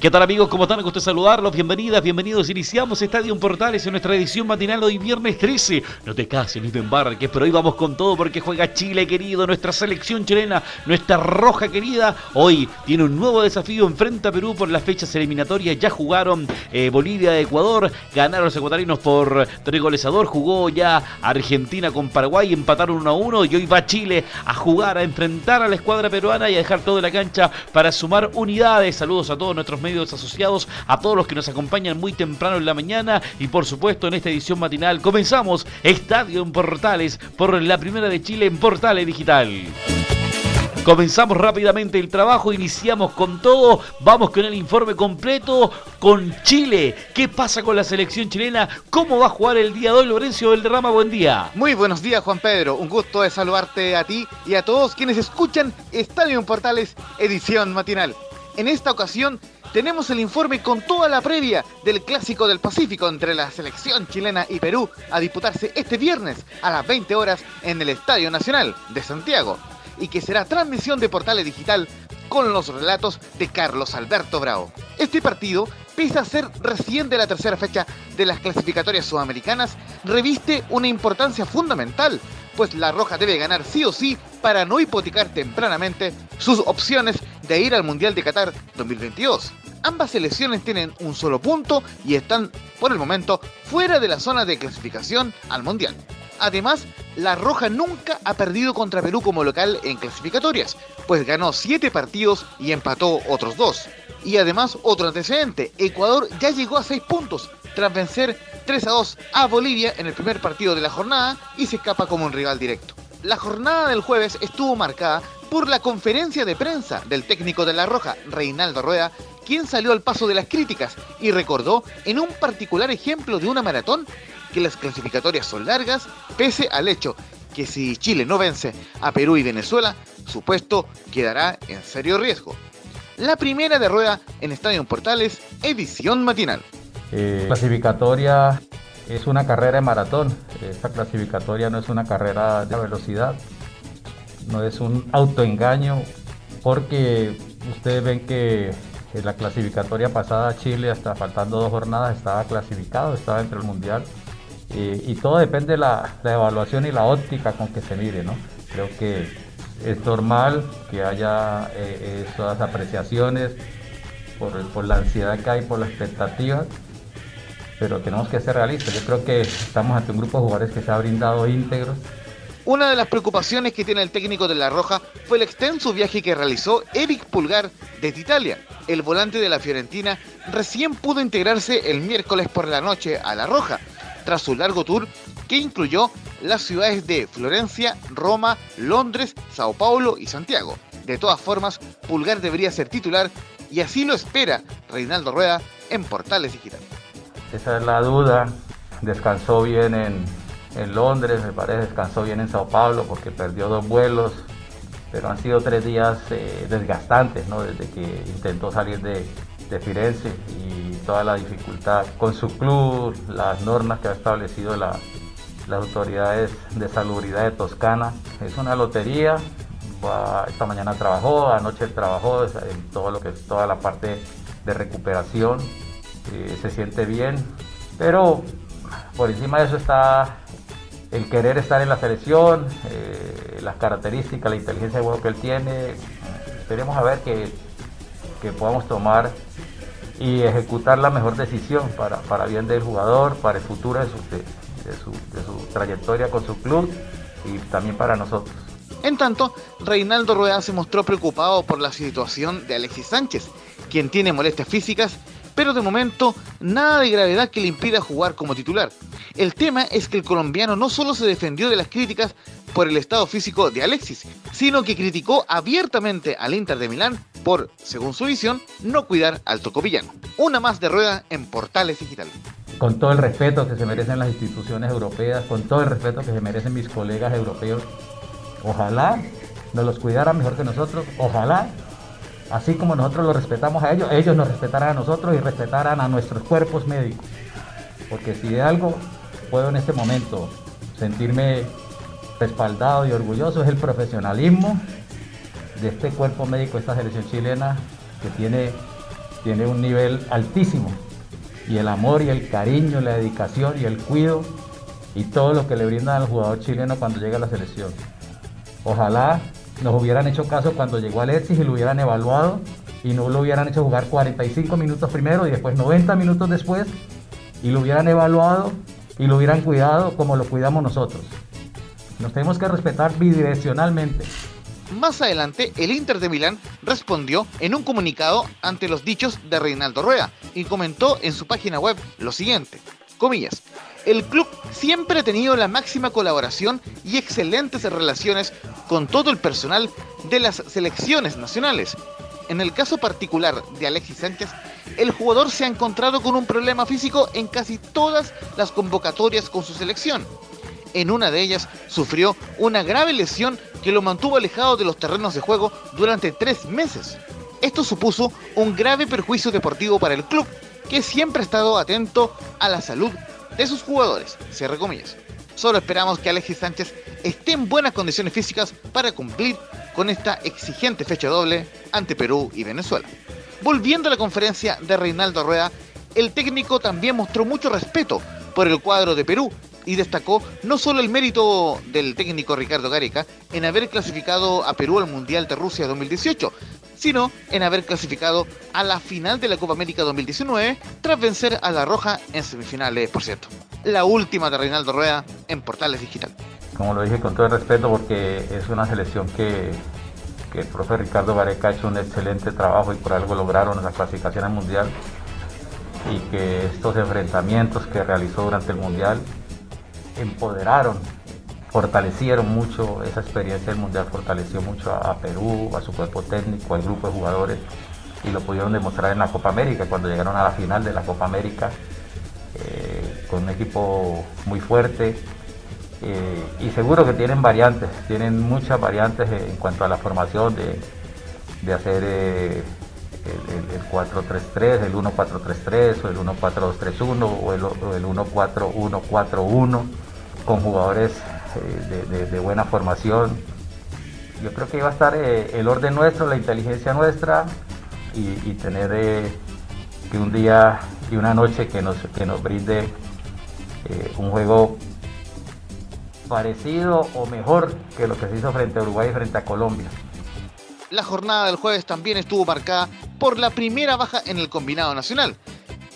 ¿Qué tal amigos? ¿Cómo están? Me gusta saludarlos. Bienvenidas, bienvenidos. Iniciamos Estadio Portales en nuestra edición matinal hoy viernes 13. No te cases ni te embarques, pero hoy vamos con todo porque juega Chile querido, nuestra selección chilena, nuestra roja querida. Hoy tiene un nuevo desafío enfrenta a Perú por las fechas eliminatorias. Ya jugaron eh, Bolivia, Ecuador, ganaron los ecuatorianos por tres goles Jugó ya Argentina con Paraguay, empataron 1 a 1 y hoy va Chile a jugar, a enfrentar a la escuadra peruana y a dejar todo en la cancha para sumar unidades. Saludos a todos nuestros medios asociados, a todos los que nos acompañan muy temprano en la mañana y por supuesto en esta edición matinal comenzamos Estadio en Portales por la primera de Chile en Portales Digital. Comenzamos rápidamente el trabajo, iniciamos con todo, vamos con el informe completo con Chile. ¿Qué pasa con la selección chilena? ¿Cómo va a jugar el día de hoy Lorenzo Valderrama? Buen día. Muy buenos días Juan Pedro, un gusto de saludarte a ti y a todos quienes escuchan Estadio en Portales edición matinal. En esta ocasión tenemos el informe con toda la previa del Clásico del Pacífico entre la selección chilena y Perú a disputarse este viernes a las 20 horas en el Estadio Nacional de Santiago y que será transmisión de Portales Digital con los relatos de Carlos Alberto Bravo. Este partido, pese a ser recién de la tercera fecha de las clasificatorias sudamericanas, reviste una importancia fundamental pues la Roja debe ganar sí o sí para no hipotecar tempranamente sus opciones de ir al Mundial de Qatar 2022. Ambas selecciones tienen un solo punto y están, por el momento, fuera de la zona de clasificación al Mundial. Además, la Roja nunca ha perdido contra Perú como local en clasificatorias, pues ganó 7 partidos y empató otros 2. Y además, otro antecedente, Ecuador ya llegó a 6 puntos, tras vencer 3 a 2 a Bolivia en el primer partido de la jornada y se escapa como un rival directo. La jornada del jueves estuvo marcada por la conferencia de prensa del técnico de La Roja, Reinaldo Rueda, quien salió al paso de las críticas y recordó en un particular ejemplo de una maratón que las clasificatorias son largas, pese al hecho que si Chile no vence a Perú y Venezuela, su puesto quedará en serio riesgo. La primera de Rueda en Estadio Portales, edición matinal. Eh, clasificatoria es una carrera de maratón. Esta clasificatoria no es una carrera de velocidad, no es un autoengaño, porque ustedes ven que en la clasificatoria pasada Chile, hasta faltando dos jornadas, estaba clasificado, estaba entre el mundial. Eh, y todo depende de la, evaluación y la óptica con que se mire, ¿no? Creo que es normal que haya eh, esas apreciaciones por, por la ansiedad que hay, por la expectativa pero tenemos que ser realistas. Yo creo que estamos ante un grupo de jugadores que se ha brindado íntegros. Una de las preocupaciones que tiene el técnico de La Roja fue el extenso viaje que realizó Eric Pulgar desde Italia. El volante de la Fiorentina recién pudo integrarse el miércoles por la noche a La Roja, tras su largo tour que incluyó las ciudades de Florencia, Roma, Londres, Sao Paulo y Santiago. De todas formas, Pulgar debería ser titular y así lo espera Reinaldo Rueda en Portales Digitales. Esa es la duda. Descansó bien en, Londres, me parece, descansó bien en Sao Paulo porque perdió dos vuelos, pero han sido tres días eh, desgastantes, ¿no? Desde que intentó salir de, Firenze y toda la dificultad con su club, las normas que ha establecido las autoridades de salubridad de Toscana. Es una lotería. Esta mañana trabajó, anoche trabajó en todo lo que toda la parte de recuperación se siente bien, pero por encima de eso está el querer estar en la selección, eh, las características, la inteligencia de juego que él tiene. Esperemos a ver que, que podamos tomar y ejecutar la mejor decisión para, para bien del jugador, para el futuro de su, de, su, de su trayectoria con su club y también para nosotros. En tanto, Reinaldo Rueda se mostró preocupado por la situación de Alexis Sánchez, quien tiene molestias físicas pero de momento nada de gravedad que le impida jugar como titular. El tema es que el colombiano no solo se defendió de las críticas por el estado físico de Alexis, sino que criticó abiertamente al Inter de Milán por, según su visión, no cuidar al tocopillano. Una más de rueda en Portales Digital. Con todo el respeto que se merecen las instituciones europeas, con todo el respeto que se merecen mis colegas europeos, ojalá nos los cuidaran mejor que nosotros, ojalá, así como nosotros los respetamos a ellos, ellos nos respetaran a nosotros y respetaran a nuestros cuerpos médicos. Porque si de algo puedo en este momento sentirme respaldado y orgulloso es el profesionalismo de este cuerpo médico, esta selección chilena, que tiene, tiene un nivel altísimo. Y el amor y el cariño, la dedicación y el cuido y todo lo que le brindan al jugador chileno cuando llega a la selección. Ojalá nos hubieran hecho caso cuando llegó Alexis y lo hubieran evaluado y no lo hubieran hecho jugar 45 minutos primero y después 90 minutos después y lo hubieran evaluado y lo hubieran cuidado como lo cuidamos nosotros. Nos tenemos que respetar bidireccionalmente. Más adelante, el Inter de Milán respondió en un comunicado ante los dichos de Reinaldo Rueda y comentó en su página web lo siguiente, comillas, el club siempre ha tenido la máxima colaboración y excelentes relaciones con todo el personal de las selecciones nacionales. En el caso particular de Alexis Sánchez, el jugador se ha encontrado con un problema físico en casi todas las convocatorias con su selección. En una de ellas sufrió una grave lesión que lo mantuvo alejado de los terrenos de juego durante tres meses. Esto supuso un grave perjuicio deportivo para el club, que siempre ha estado atento a la salud de sus jugadores. Cierre comillas. Solo esperamos que Alexis Sánchez esté en buenas condiciones físicas para cumplir con esta exigente fecha doble ante Perú y Venezuela. Volviendo a la conferencia de Reinaldo Rueda, el técnico también mostró mucho respeto por el cuadro de Perú y destacó no solo el mérito del técnico Ricardo Gareca en haber clasificado a Perú al Mundial de Rusia 2018, sino en haber clasificado a la final de la Copa América 2019 tras vencer a La Roja en semifinales, por cierto. La última de Reinaldo Rueda en Portales Digital. Como lo dije con todo el respeto porque es una selección que, el profe Ricardo Gareca ha hecho un excelente trabajo y por algo lograron la clasificación al Mundial y que estos enfrentamientos que realizó durante el Mundial empoderaron, fortalecieron mucho esa experiencia del Mundial, fortaleció mucho a, Perú, a su cuerpo técnico, al grupo de jugadores y lo pudieron demostrar en la Copa América, cuando llegaron a la final de la Copa América, eh, con un equipo muy fuerte. Eh, y seguro que tienen variantes, tienen muchas variantes en cuanto a la formación de, hacer eh, el, 4-3-3, el 1-4-3-3 o el 1-4-2-3-1 o el 1-4-1-4-1 con jugadores eh, de, buena formación. Yo creo que iba a estar eh, el orden nuestro, la inteligencia nuestra y, tener eh, que un día y una noche que nos, que nos brinde un juego parecido o mejor que lo que se hizo frente a Uruguay y frente a Colombia. La jornada del jueves también estuvo marcada por la primera baja en el combinado nacional.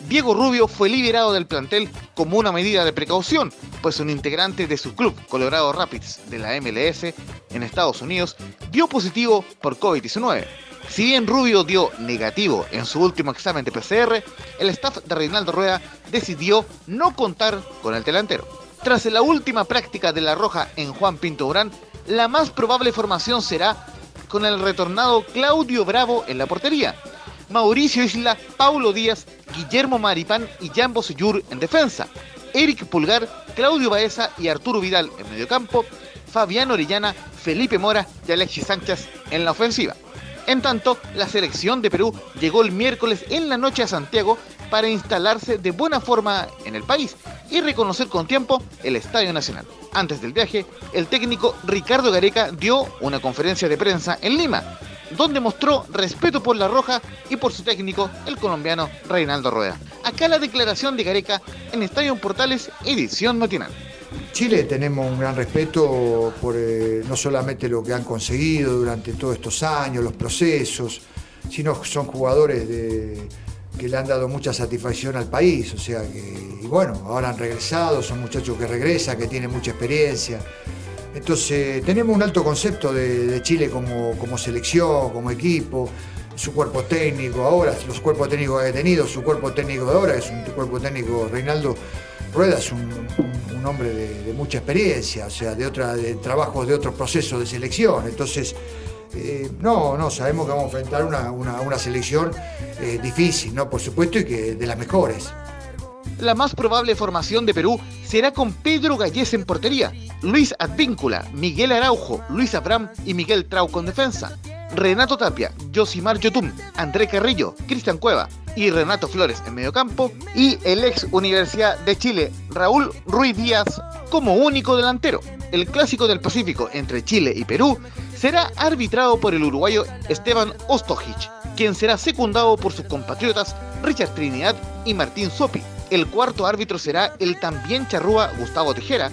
Diego Rubio fue liberado del plantel como una medida de precaución, pues un integrante de su club, Colorado Rapids, de la MLS en Estados Unidos, dio positivo por COVID-19. Si bien Rubio dio negativo en su último examen de PCR, el staff de Reinaldo Rueda decidió no contar con el delantero. Tras la última práctica de la Roja en Juan Pinto Urán, la más probable formación será con el retornado Claudio Bravo en la portería, Mauricio Isla, Paulo Díaz, Guillermo Maripán y Jambo Suyur en defensa, Eric Pulgar, Claudio Baeza y Arturo Vidal en mediocampo, Fabián Orellana, Felipe Mora y Alexis Sánchez en la ofensiva. En tanto, la selección de Perú llegó el miércoles en la noche a Santiago para instalarse de buena forma en el país y reconocer con tiempo el Estadio Nacional. Antes del viaje, el técnico Ricardo Gareca dio una conferencia de prensa en Lima, donde mostró respeto por la Roja y por su técnico, el colombiano Reinaldo Rueda. Acá la declaración de Gareca en Estadio Portales, edición matinal. Chile tenemos un gran respeto por eh, no solamente lo que han conseguido durante todos estos años, los procesos, sino son jugadores que le han dado mucha satisfacción al país, o sea que, y bueno, ahora han regresado, son muchachos que regresan, que tienen mucha experiencia. Entonces, tenemos un alto concepto de, Chile como, selección, como equipo, su cuerpo técnico ahora, los cuerpos técnicos que ha tenido, su cuerpo técnico de ahora, es un cuerpo técnico, Reinaldo Rueda es un, hombre de, mucha experiencia, o sea, de, otra, de trabajos de otros procesos de selección. Entonces, Eh, no, no, sabemos que vamos a enfrentar una, selección eh, difícil, ¿no? Por supuesto, y que de las mejores. La más probable formación de Perú será con Pedro Gallés en portería, Luis Advíncula, Miguel Araujo, Luis Abram y Miguel Trauco en defensa. Renato Tapia, Josimar Yotun, André Carrillo, Cristian Cueva y Renato Flores en mediocampo y el ex Universidad de Chile, Raúl Ruiz Díaz, como único delantero. El clásico del Pacífico entre Chile y Perú será arbitrado por el uruguayo Esteban Ostojic, quien será secundado por sus compatriotas Richard Trinidad y Martín Sopi. El cuarto árbitro será el también charrúa Gustavo Tejera,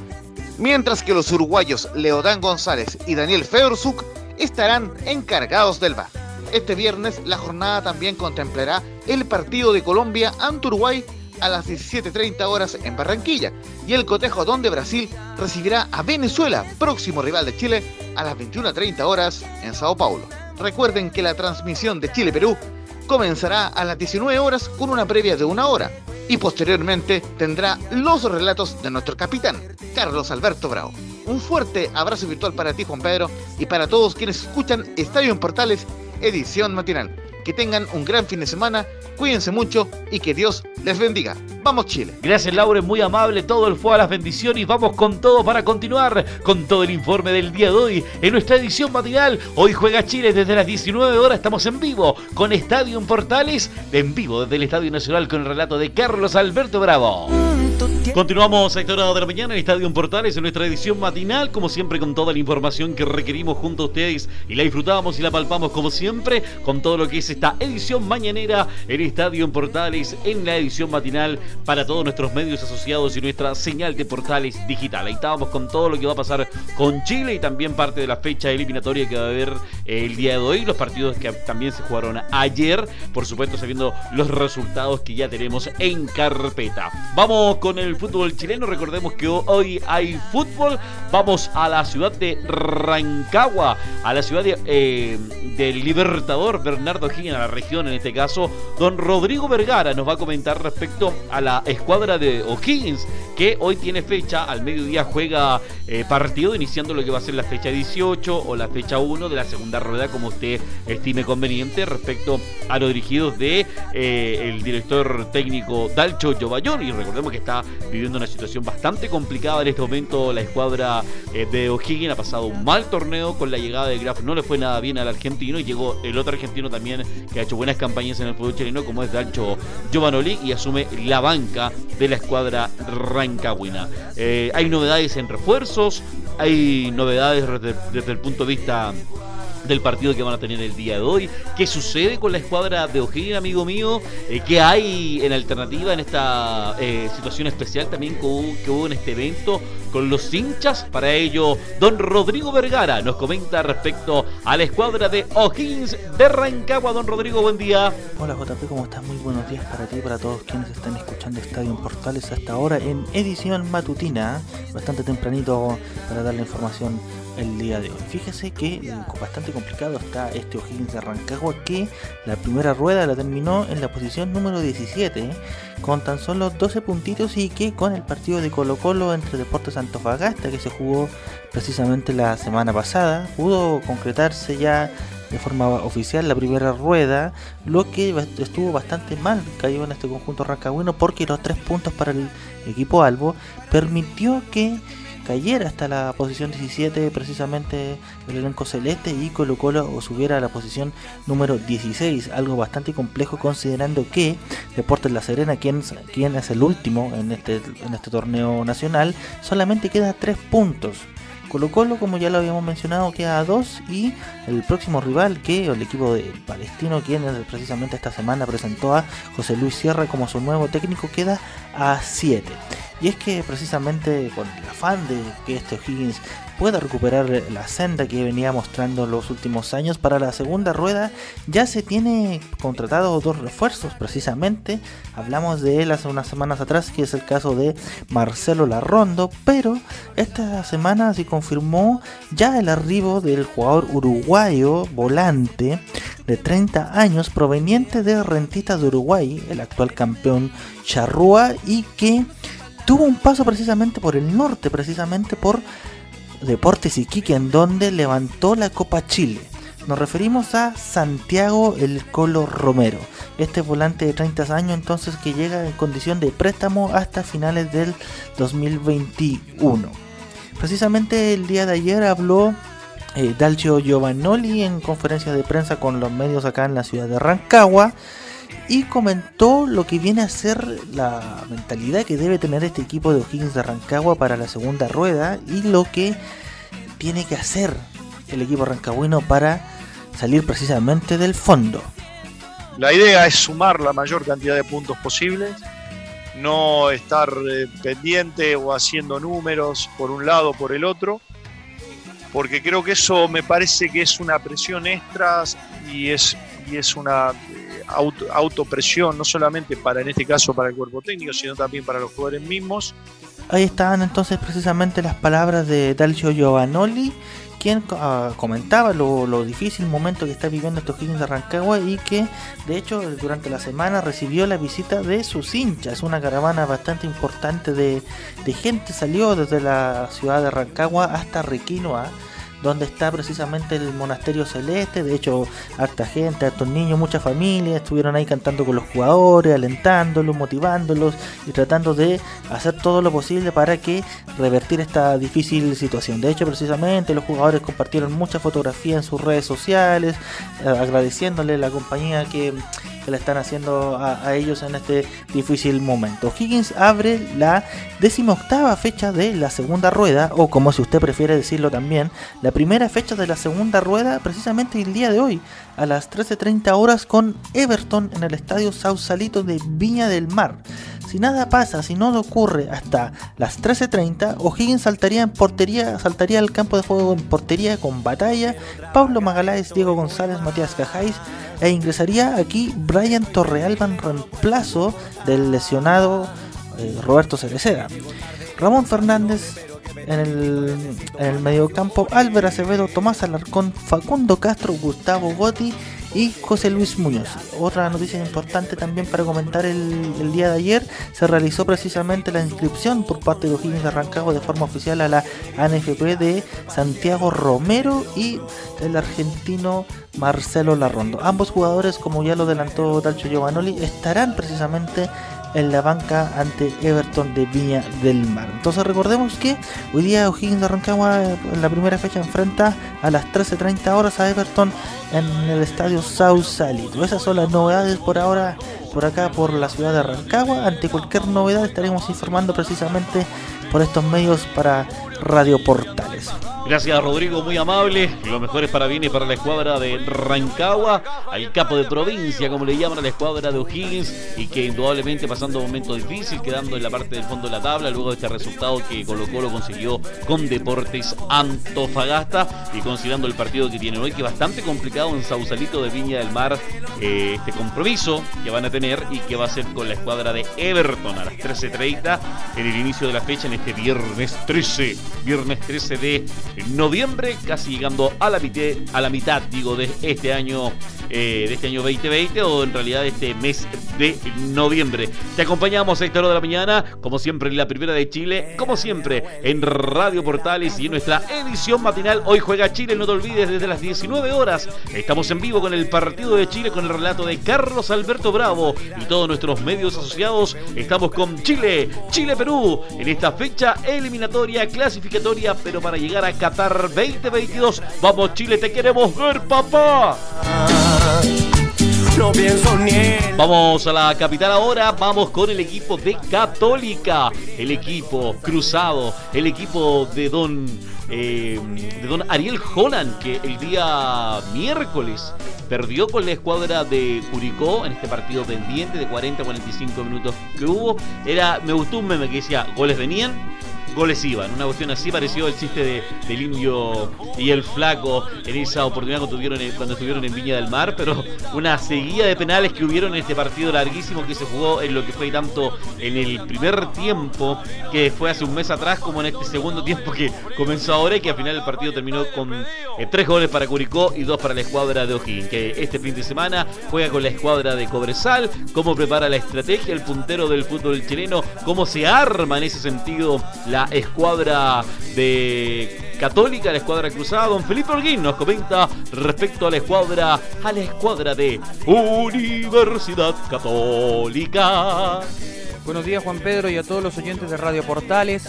mientras que los uruguayos Leodán González y Daniel Fedorzuk estarán encargados del VAR. Este viernes la jornada también contemplará el partido de Colombia ante Uruguay a las 17.30 horas en Barranquilla y el cotejo donde Brasil recibirá a Venezuela, próximo rival de Chile, a las 21.30 horas en Sao Paulo. Recuerden que la transmisión de Chile-Perú comenzará a las 19 horas con una previa de una hora y posteriormente tendrá los relatos de nuestro capitán, Carlos Alberto Bravo. Un fuerte abrazo virtual para ti, Juan Pedro, y para todos quienes escuchan Estadio en Portales, edición matinal. Que tengan un gran fin de semana, cuídense mucho y que Dios les bendiga. Vamos Chile. Gracias Laure, muy amable, todo el fue a las bendiciones vamos con todo para continuar con todo el informe del día de hoy en nuestra edición matinal. Hoy juega Chile desde las 19 horas, estamos en vivo con Estadio Portales, en vivo desde el Estadio Nacional con el relato de Carlos Alberto Bravo. Continuamos a esta hora de la mañana en Estadio Portales en nuestra edición matinal, como siempre con toda la información que requerimos junto a ustedes y la disfrutamos y la palpamos como siempre con todo lo que es esta edición mañanera en Estadio Portales en la edición matinal para todos nuestros medios asociados y nuestra señal de Portales digital. Ahí estábamos con todo lo que va a pasar con Chile y también parte de la fecha eliminatoria que va a haber eh, el día de hoy, los partidos que también se jugaron ayer, por supuesto sabiendo los resultados que ya tenemos en carpeta. Vamos con el fútbol chileno. Recordemos que hoy hay fútbol. Vamos a la ciudad de Rancagua, a la ciudad de, eh, del Libertador Bernardo Higgins, a la región en este caso. Don Rodrigo Vergara nos va a comentar respecto a la escuadra de O'Higgins, que hoy tiene fecha. Al mediodía juega eh, partido, iniciando lo que va a ser la fecha 18 o la fecha 1 de la segunda rueda, como usted estime conveniente, respecto a los dirigidos de eh, el director técnico Dalcho Giovallón. Y recordemos que está viviendo una situación bastante complicada en este momento. La escuadra eh, de O'Higgins ha pasado un mal torneo con la llegada de Graf. No le fue nada bien al argentino y llegó el otro argentino también que ha hecho buenas campañas en el fútbol chileno, como es Dalcho Giovanoli, y asume la banca de la escuadra rancagüina. Eh, hay novedades en refuerzos, hay novedades desde el punto de vista del partido que van a tener el día de hoy. ¿Qué sucede con la escuadra de O'Higgins, amigo mío? Eh, ¿Qué hay en alternativa en esta eh, situación especial también que hubo, en este evento con los hinchas? Para ello, don Rodrigo Vergara nos comenta respecto a la escuadra de O'Higgins de Rancagua. Don Rodrigo, buen día. Hola JP, ¿cómo estás? Muy buenos días para ti y para todos quienes están escuchando Estadio en Portales hasta ahora en edición matutina, bastante tempranito para dar la información el día de hoy. Fíjese que eh, bastante complicado está este O'Higgins de Rancagua que la primera rueda la terminó en la posición número 17 con tan solo 12 puntitos y que con el partido de Colo Colo entre Deportes Antofagasta que se jugó precisamente la semana pasada pudo concretarse ya de forma oficial la primera rueda, lo que estuvo bastante mal cayó en este conjunto rancagüino porque los tres puntos para el equipo Albo permitió que cayera hasta la posición 17 precisamente el elenco celeste y Colo Colo subiera a la posición número 16, algo bastante complejo considerando que Deportes La Serena, quien, quien es el último en este, en este torneo nacional, solamente queda 3 puntos. Colo Colo, como ya lo habíamos mencionado, queda a 2 y el próximo rival que el equipo de Palestino, quien precisamente esta semana presentó a José Luis Sierra como su nuevo técnico, queda a 7. Y es que precisamente con el afán de que este O'Higgins pueda recuperar la senda que venía mostrando los últimos años. Para la segunda rueda ya se tiene contratado dos refuerzos precisamente. Hablamos de él hace unas semanas atrás que es el caso de Marcelo Larrondo pero esta semana se confirmó ya el arribo del jugador uruguayo volante de 30 años proveniente de Rentistas de Uruguay el actual campeón Charrúa y que tuvo un paso precisamente por el norte precisamente por Deportes Iquique, en donde levantó la Copa Chile. Nos referimos a Santiago El Colo Romero, este volante de 30 años entonces que llega en condición de préstamo hasta finales del 2021. Precisamente el día de ayer habló eh, Dalcio Giovannoli en conferencia de prensa con los medios acá en la ciudad de Rancagua y comentó lo que viene a ser la mentalidad que debe tener este equipo de O'Higgins de Rancagua para la segunda rueda y lo que tiene que hacer el equipo rancagüino para salir precisamente del fondo. La idea es sumar la mayor cantidad de puntos posibles, no estar eh, pendiente o haciendo números por un lado o por el otro, porque creo que eso me parece que es una presión extra y es, y es una auto, autopresión, no solamente para, en este caso, para el cuerpo técnico, sino también para los jugadores mismos. Ahí estaban entonces precisamente las palabras de Dalcio Giovanoli, quien uh, comentaba lo, lo, difícil momento que está viviendo estos Higgins de Rancagua y que de hecho durante la semana recibió la visita de sus hinchas, una caravana bastante importante de, de gente salió desde la ciudad de Rancagua hasta Requinoa donde está precisamente el monasterio celeste. De hecho, harta gente, hartos niños, muchas familias estuvieron ahí cantando con los jugadores, alentándolos, motivándolos y tratando de hacer todo lo posible para que revertir esta difícil situación. De hecho, precisamente los jugadores compartieron muchas fotografías en sus redes sociales, eh, agradeciéndole la compañía que que le están haciendo a, ellos en este difícil momento. Higgins abre la decimoctava fecha de la segunda rueda, o como si usted prefiere decirlo también, la primera fecha de la segunda rueda precisamente el día de hoy, a las 13.30 horas con Everton en el estadio Sausalito de Viña del Mar. Si nada pasa, si no ocurre hasta las 13.30, O'Higgins saltaría en portería, saltaría al campo de juego en portería con batalla, Pablo Magaláes, Diego González, Matías Cajáis, e ingresaría aquí Brian Torrealba en reemplazo del lesionado eh, Roberto Cereceda. Ramón Fernández en el, en el mediocampo, Álvaro Acevedo, Tomás Alarcón, Facundo Castro, Gustavo Gotti y José Luis Muñoz. Otra noticia importante también para comentar el, día de ayer, se realizó precisamente la inscripción por parte de O'Higgins de Rancagua de forma oficial a la ANFP de Santiago Romero y el argentino Marcelo Larrondo. Ambos jugadores, como ya lo adelantó Dalcho Giovanoli, estarán precisamente en la banca ante Everton de Viña del Mar. Entonces recordemos que hoy día O'Higgins de Rancagua en la primera fecha enfrenta a las 13.30 horas a Everton en el estadio Sausalito. Esas son las novedades por ahora por acá por la ciudad de Rancagua. Ante cualquier novedad estaremos informando precisamente por estos medios para Radio Portales. Gracias Rodrigo, muy amable. Lo mejor es para bien y para la escuadra de Rancagua, al capo de provincia, como le llaman a la escuadra de O'Higgins, y que indudablemente pasando un momento difícil, quedando en la parte del fondo de la tabla, luego de este resultado que Colo Colo consiguió con Deportes Antofagasta, y considerando el partido que tienen hoy, que bastante complicado en Sausalito de Viña del Mar, eh, este compromiso que van a tener y que va a ser con la escuadra de Everton a las 13.30 en el inicio de la fecha en este viernes 13, viernes 13 de noviembre, casi llegando a la mitad, a la mitad digo, de este año, eh, de este año 2020 o en realidad este mes de noviembre. Te acompañamos a esta hora de la mañana, como siempre en la primera de Chile, como siempre en Radio Portales y en nuestra edición matinal. Hoy juega Chile, no te olvides, desde las 19 horas. Estamos en vivo con el partido de Chile con el relato de Carlos Alberto Bravo y todos nuestros medios asociados. Estamos con Chile, Chile-Perú en esta fecha eliminatoria, clasificatoria, pero para llegar a Qatar 2022. Vamos Chile, te queremos ver, papá. No pienso ni. Vamos a la capital ahora, vamos con el equipo de Católica, el equipo cruzado, el equipo de Don eh, de don Ariel Holland, que el día miércoles perdió con la escuadra de Curicó en este partido pendiente de 40-45 minutos que hubo. Era, me gustó un meme que decía, goles venían, goles iban. Una cuestión así pareció el chiste de, del indio y el flaco en esa oportunidad cuando, tuvieron, cuando estuvieron en Viña del Mar, pero una seguida de penales que hubieron en este partido larguísimo que se jugó en lo que fue tanto en el primer tiempo, que fue hace un mes atrás, como en este segundo tiempo que comenzó ahora y que al final el partido terminó con eh, tres goles para Curicó y dos para la escuadra de O'Higgins, que este fin de semana juega con la escuadra de Cobresal, cómo prepara la estrategia, el puntero del fútbol chileno, cómo se arma en ese sentido la la escuadra de Católica, la escuadra cruzada. Don Felipe Orguín nos comenta respecto a la escuadra, a la escuadra de Universidad Católica. Buenos días Juan Pedro y a todos los oyentes de Radio Portales.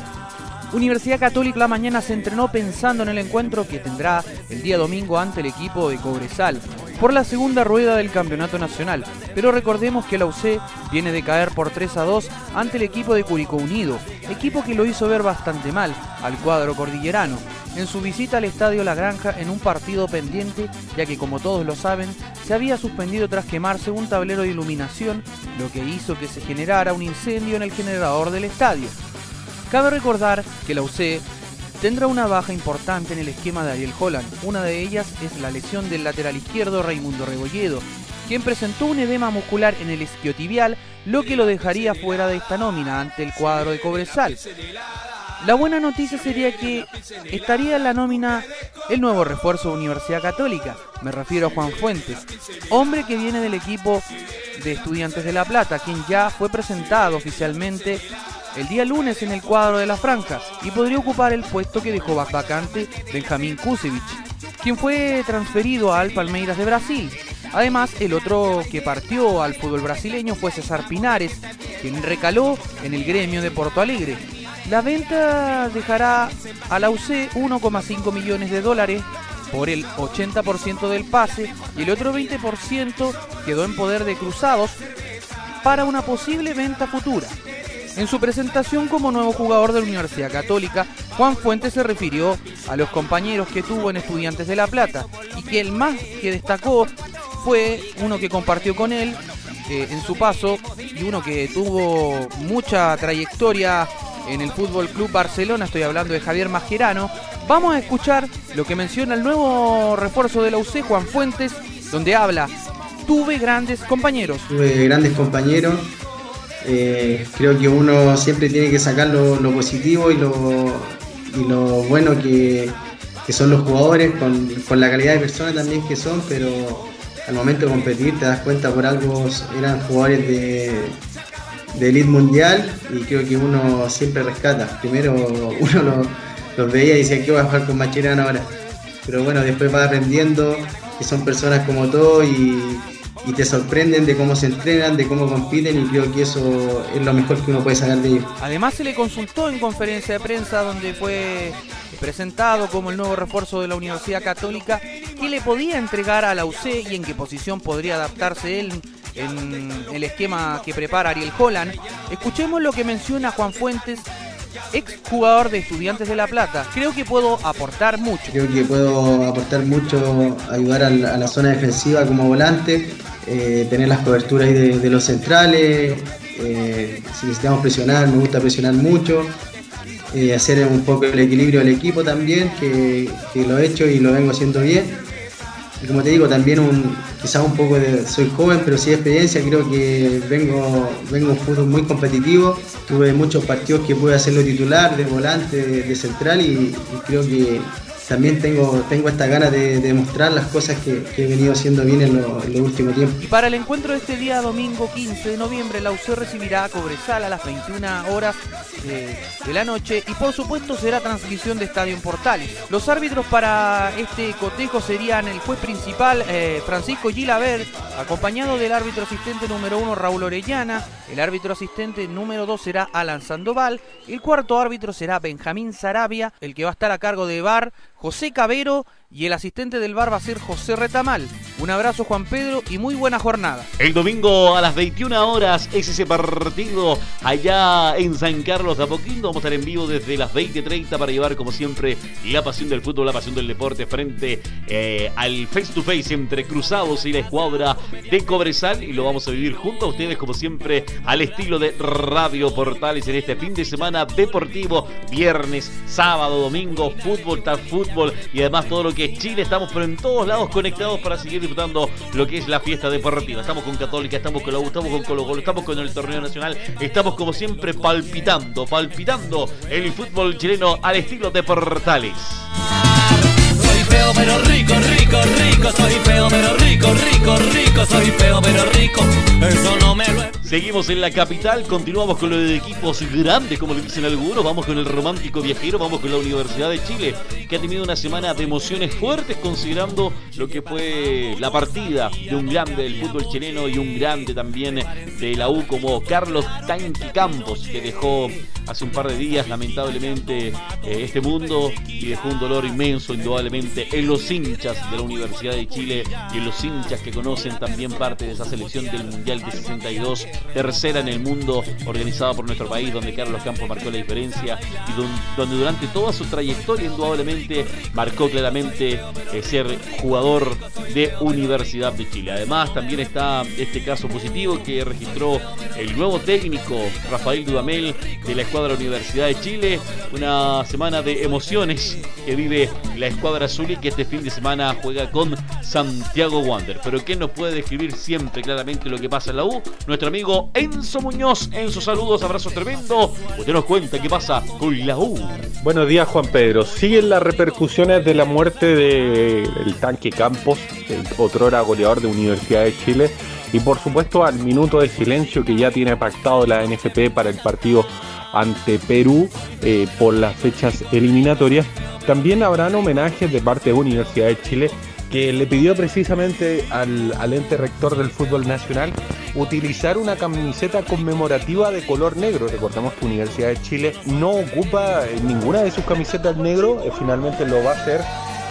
Universidad Católica la mañana se entrenó pensando en el encuentro que tendrá el día domingo ante el equipo de Cobresal por la segunda rueda del campeonato nacional. Pero recordemos que la UC viene de caer por 3 a 2 ante el equipo de Curicó Unido, equipo que lo hizo ver bastante mal al cuadro cordillerano en su visita al Estadio La Granja en un partido pendiente, ya que como todos lo saben, se había suspendido tras quemarse un tablero de iluminación, lo que hizo que se generara un incendio en el generador del estadio. Cabe recordar que la UC tendrá una baja importante en el esquema de Ariel Holland. Una de ellas es la lesión del lateral izquierdo Raimundo Rebolledo, quien presentó un edema muscular en el isquiotibial, lo que lo dejaría fuera de esta nómina ante el cuadro de Cobresal. La buena noticia sería que estaría en la nómina el nuevo refuerzo de Universidad Católica. Me refiero a Juan Fuentes, hombre que viene del equipo de Estudiantes de La Plata, quien ya fue presentado oficialmente el día lunes en el cuadro de la franja y podría ocupar el puesto que dejó vacante Benjamín Kusevich, quien fue transferido al Palmeiras de Brasil. Además, el otro que partió al fútbol brasileño fue César Pinares, quien recaló en el gremio de Porto Alegre. La venta dejará a la UC 1,5 millones de dólares por el 80% del pase y el otro 20% quedó en poder de Cruzados para una posible venta futura. En su presentación como nuevo jugador de la Universidad Católica, Juan Fuentes se refirió a los compañeros que tuvo en Estudiantes de La Plata y que el más que destacó fue uno que compartió con él eh, en su paso y uno que tuvo mucha trayectoria en el Fútbol Club Barcelona, estoy hablando de Javier Mascherano. Vamos a escuchar lo que menciona el nuevo refuerzo de la UC, Juan Fuentes, donde habla, tuve grandes compañeros. Tuve grandes compañeros, eh, creo que uno siempre tiene que sacar lo, positivo y lo, y lo bueno que, son los jugadores, con, la calidad de personas también que son, pero al momento de competir te das cuenta por algo eran jugadores de, de elite mundial y creo que uno siempre rescata. Primero uno los veía y decía que voy a jugar con Macherano ahora. Pero bueno, después va aprendiendo que son personas como todo y, y te sorprenden de cómo se entrenan, de cómo compiten y creo que eso es lo mejor que uno puede sacar de ellos. Además se le consultó en conferencia de prensa donde fue presentado como el nuevo refuerzo de la Universidad Católica qué le podía entregar a la UC y en qué posición podría adaptarse él en el esquema que prepara Ariel Holland. Escuchemos lo que menciona Juan Fuentes ex jugador de Estudiantes de La Plata. Creo que puedo aportar mucho. Creo que puedo aportar mucho, ayudar a la, zona defensiva como volante, eh, tener las coberturas de, los centrales. Eh, si necesitamos presionar, me gusta presionar mucho. Eh, hacer un poco el equilibrio del equipo también, que, que lo he hecho y lo vengo haciendo bien y como te digo, también un, quizás un poco de, soy joven, pero sí experiencia, creo que vengo, vengo un fútbol muy competitivo, tuve muchos partidos que pude hacerlo titular, de volante, de, central y creo que también tengo, tengo esta gana de demostrar las cosas que, he venido haciendo bien en, los últimos tiempos. Y para el encuentro de este día, domingo 15 de noviembre, la UC recibirá a Cobresal a las 21 horas de, la noche y por supuesto será transmisión de Estadio Portales. Los árbitros para este cotejo serían el juez principal eh, Francisco Gilaber, acompañado del árbitro asistente número 1 Raúl Orellana, el árbitro asistente número 2 será Alan Sandoval, el cuarto árbitro será Benjamín Sarabia, el que va a estar a cargo de VAR José Cabero y el asistente del bar va a ser José Retamal. Un abrazo Juan Pedro y muy buena jornada. El domingo a las 21 horas es ese partido allá en San Carlos de Apoquindo. Vamos a estar en vivo desde las 20.30 para llevar como siempre la pasión del fútbol, la pasión del deporte frente eh, al face to face entre Cruzados y la escuadra de Cobresal y lo vamos a vivir junto a ustedes como siempre al estilo de Radio Portales en este fin de semana deportivo, viernes, sábado, domingo, fútbol, tal fútbol y además todo lo que Chile, estamos pero en todos lados conectados para seguir lo que es la fiesta deportiva. Estamos con Católica, estamos con la U, estamos con Colo Colo, estamos con el torneo nacional, estamos como siempre palpitando, palpitando el fútbol chileno al estilo de Portales. Soy feo pero rico, rico, rico, soy feo pero rico, rico, rico, soy feo pero rico, eso no me lo Seguimos en la capital, continuamos con los equipos grandes, como le dicen algunos. Vamos con el romántico viajero, vamos con la Universidad de Chile, que ha tenido una semana de emociones fuertes, considerando lo que fue la partida de un grande del fútbol chileno y un grande también de la U, como Carlos Tanqui Campos, que dejó hace un par de días, lamentablemente, eh, este mundo y dejó un dolor inmenso, indudablemente, en los hinchas de la Universidad de Chile y en los hinchas que conocen también parte de esa selección del Mundial de 62 tercera en el mundo organizada por nuestro país, donde Carlos Campos marcó la diferencia y donde durante toda su trayectoria indudablemente marcó claramente eh, ser jugador de Universidad de Chile. Además también está este caso positivo que registró el nuevo técnico Rafael Dudamel de la escuadra Universidad de Chile. Una semana de emociones que vive la escuadra azul y que este fin de semana juega con Santiago Wander. Pero ¿quién nos puede describir siempre claramente lo que pasa en la U? Nuestro amigo Enzo Muñoz. Enzo, saludos, abrazos tremendo. Usted nos cuenta qué pasa con la U. Buenos días, Juan Pedro. Siguen las repercusiones de la muerte del tanque Campos, el otrora goleador de Universidad de Chile. Y por supuesto al minuto de silencio que ya tiene pactado la NFP para el partido ante Perú eh, por las fechas eliminatorias. También habrán homenajes de parte de Universidad de Chile que le pidió precisamente al, al, ente rector del fútbol nacional utilizar una camiseta conmemorativa de color negro. Recordamos que Universidad de Chile no ocupa ninguna de sus camisetas negro, eh, finalmente lo va a hacer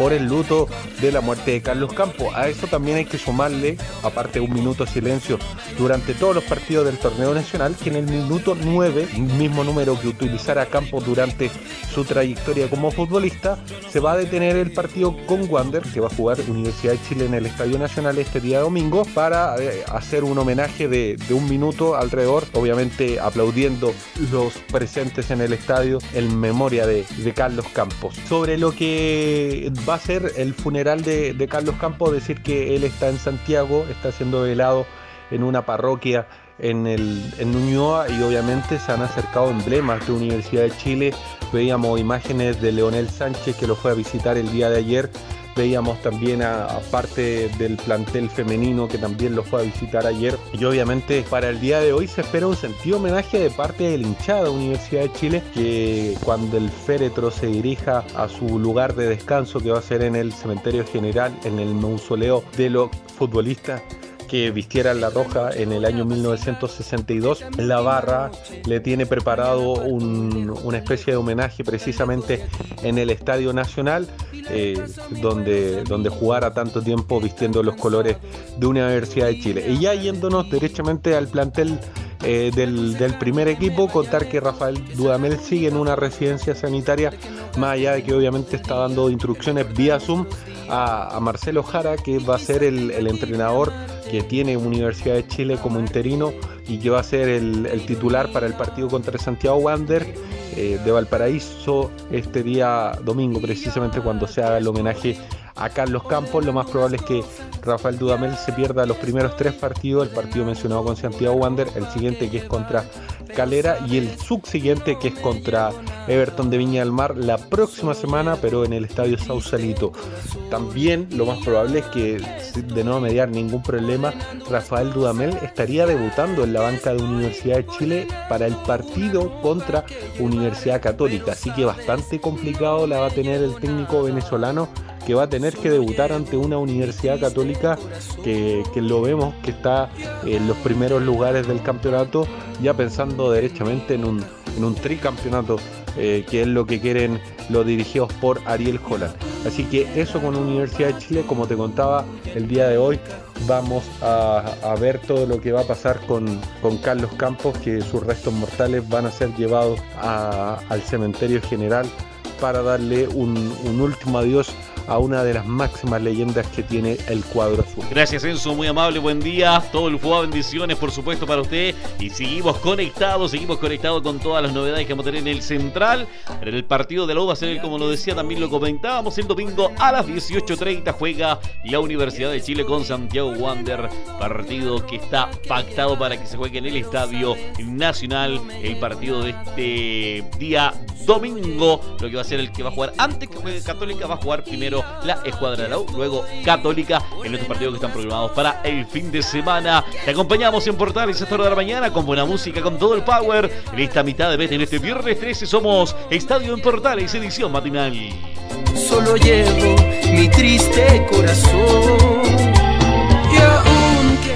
por el luto de la muerte de Carlos Campos. A eso también hay que sumarle, aparte de un minuto de silencio durante todos los partidos del torneo nacional, que en el minuto 9, mismo número que utilizara Campos durante su trayectoria como futbolista, se va a detener el partido con Wander, que va a jugar Universidad de Chile en el Estadio Nacional este día domingo, para eh, hacer un homenaje de, un minuto alrededor, obviamente aplaudiendo los presentes en el estadio en memoria de, de Carlos Campos. Sobre lo que va a ser el funeral de, Carlos Campos, decir que él está en Santiago, está siendo velado en una parroquia en, el, en y obviamente se han acercado emblemas de Universidad de Chile. Veíamos imágenes de Leonel Sánchez que lo fue a visitar el día de ayer Veíamos también a, parte del plantel femenino que también lo fue a visitar ayer. Y obviamente para el día de hoy se espera un sentido homenaje de parte del hinchada Universidad de Chile que cuando el féretro se dirija a su lugar de descanso que va a ser en el cementerio general, en el mausoleo de los futbolistas que vistiera la roja en el año 1962. La barra le tiene preparado una especie de homenaje precisamente en el Estadio Nacional, eh, donde, donde jugara tanto tiempo vistiendo los colores de Universidad de Chile. Y ya yéndonos derechamente al plantel eh, del, primer equipo, contar que Rafael Dudamel sigue en una residencia sanitaria, más allá de que obviamente está dando instrucciones vía Zoom a, Marcelo Jara, que va a ser el, entrenador que tiene Universidad de Chile como interino y que va a ser el, titular para el partido contra Santiago Wander eh, de Valparaíso este día domingo, precisamente cuando se haga el homenaje a Carlos Campos. Lo más probable es que Rafael Dudamel se pierda los primeros tres partidos, el partido mencionado con Santiago Wander, el siguiente que es contra Calera y el subsiguiente que es contra Everton de Viña del Mar la próxima semana, pero en el estadio Sausalito. También lo más probable es que, de no mediar ningún problema, Rafael Dudamel estaría debutando en la banca de Universidad de Chile para el partido contra Universidad Católica. Así que bastante complicado la va a tener el técnico venezolano que va a tener que debutar ante una universidad católica que, lo vemos que está en los primeros lugares del campeonato, ya pensando derechamente en un, en un tricampeonato, eh, que es lo que quieren los dirigidos por Ariel Holland. Así que eso con Universidad de Chile, como te contaba el día de hoy, vamos a, ver todo lo que va a pasar con, con, Carlos Campos, que sus restos mortales van a ser llevados al cementerio general para darle un, un último adiós a una de las máximas leyendas que tiene el cuadro azul. Gracias Enzo, muy amable, buen día. Todo el fútbol, bendiciones por supuesto para usted. Y seguimos conectados, seguimos conectados con todas las novedades que vamos a tener en el central. En el partido de la U va a ser, como lo decía, también lo comentábamos, el domingo a las 18.30 juega la Universidad de Chile con Santiago Wander. Partido que está pactado para que se juegue en el Estadio Nacional. El partido de este día domingo, lo que va a ser el que va a jugar antes que juegue Católica, va a jugar primero la escuadra de la U, luego Católica en estos partidos que están programados para el fin de semana. Te acompañamos en Portales esta hora de la mañana con buena música, con todo el power. En esta mitad de vez, en este viernes 13, somos Estadio en Portales, edición matinal. Solo llevo mi triste corazón.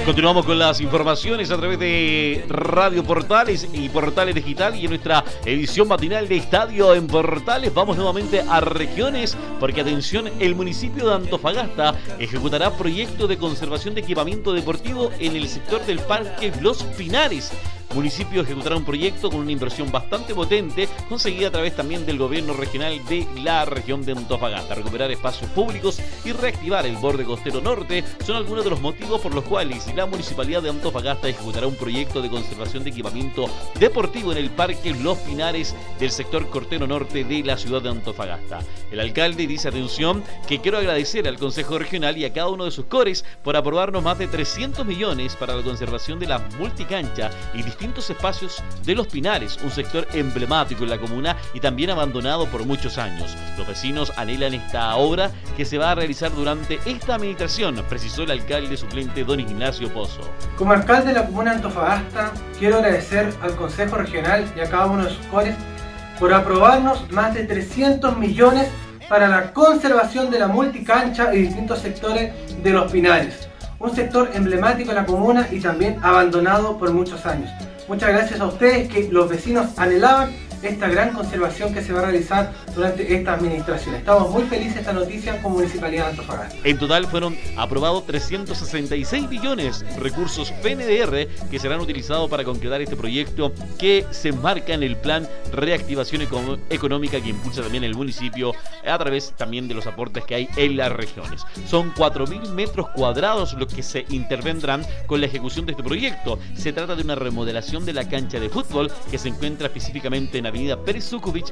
Continuamos con las informaciones a través de Radio Portales y Portales Digital y en nuestra edición matinal de Estadio en Portales. Vamos nuevamente a regiones porque atención, el municipio de Antofagasta ejecutará proyecto de conservación de equipamiento deportivo en el sector del Parque Los Pinares municipio ejecutará un proyecto con una inversión bastante potente, conseguida a través también del gobierno regional de la región de Antofagasta. Recuperar espacios públicos y reactivar el borde costero norte son algunos de los motivos por los cuales la municipalidad de Antofagasta ejecutará un proyecto de conservación de equipamiento deportivo en el Parque Los Pinares del sector cortero norte de la ciudad de Antofagasta. El alcalde dice, atención, que quiero agradecer al Consejo Regional y a cada uno de sus cores por aprobarnos más de 300 millones para la conservación de la multicancha y distintos espacios de Los Pinares, un sector emblemático en la comuna y también abandonado por muchos años. Los vecinos anhelan esta obra que se va a realizar durante esta administración, precisó el alcalde suplente don Ignacio Pozo. Como alcalde de la comuna Antofagasta, quiero agradecer al Consejo Regional y a cada uno de sus cores por aprobarnos más de 300 millones para la conservación de la multicancha y distintos sectores de Los Pinares un sector emblemático de la comuna y también abandonado por muchos años. Muchas gracias a ustedes que los vecinos anhelaban esta gran conservación que se va a realizar durante esta administración. Estamos muy felices de esta noticia como Municipalidad de Antofagasta. En total fueron aprobados 366 millones recursos PNDR que serán utilizados para concretar este proyecto que se enmarca en el plan reactivación económica que impulsa también el municipio a través también de los aportes que hay en las regiones. Son 4.000 metros cuadrados los que se intervendrán con la ejecución de este proyecto. Se trata de una remodelación de la cancha de fútbol que se encuentra específicamente en Avenida Pérez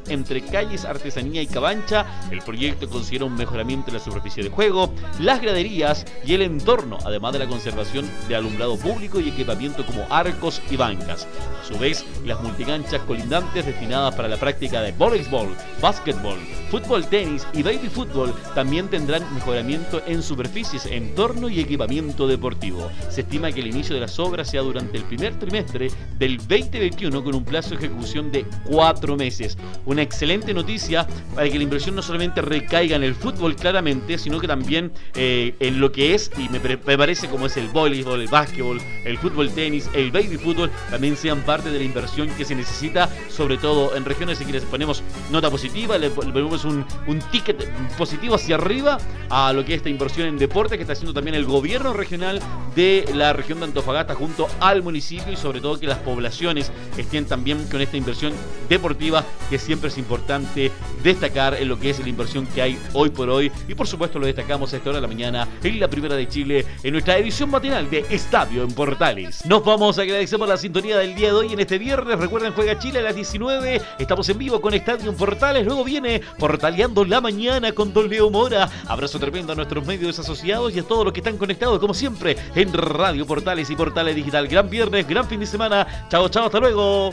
entre calles Artesanía y Cabancha. El proyecto considera un mejoramiento de la superficie de juego, las graderías y el entorno, además de la conservación de alumbrado público y equipamiento como arcos y bancas. A su vez, las multiganchas colindantes destinadas para la práctica de voleibol, básquetbol, fútbol tenis y baby fútbol también tendrán mejoramiento en superficies, entorno y equipamiento deportivo. Se estima que el inicio de las obras sea durante el primer trimestre del 2021 con un plazo de ejecución de cuatro meses. Una excelente noticia para que la inversión no solamente recaiga en el fútbol claramente, sino que también eh, en lo que es, y me, parece como es el voleibol, el básquetbol, el fútbol tenis, el baby fútbol, también sean parte de la inversión que se necesita, sobre todo en regiones si quieres ponemos nota positiva, le, ponemos un, un ticket positivo hacia arriba a lo que es esta inversión en deporte que está haciendo también el gobierno regional de la región de Antofagasta junto al municipio y sobre todo que las poblaciones estén también con esta inversión deportiva que siempre es importante destacar en lo que es la inversión que hay hoy por hoy y por supuesto lo destacamos a esta hora de la mañana en la primera de Chile en nuestra edición matinal de Estadio en Portales. Nos vamos, agradecemos la sintonía del día de hoy en este viernes, recuerden juega Chile a las 19, estamos en vivo con Estadio en Portales, luego viene Portaleando la mañana con Don Leo Mora, abrazo tremendo a nuestros medios asociados y a todos los que están conectados como siempre en Radio Portales y Portales Digital. Gran viernes, gran fin de semana, chao chao, hasta luego.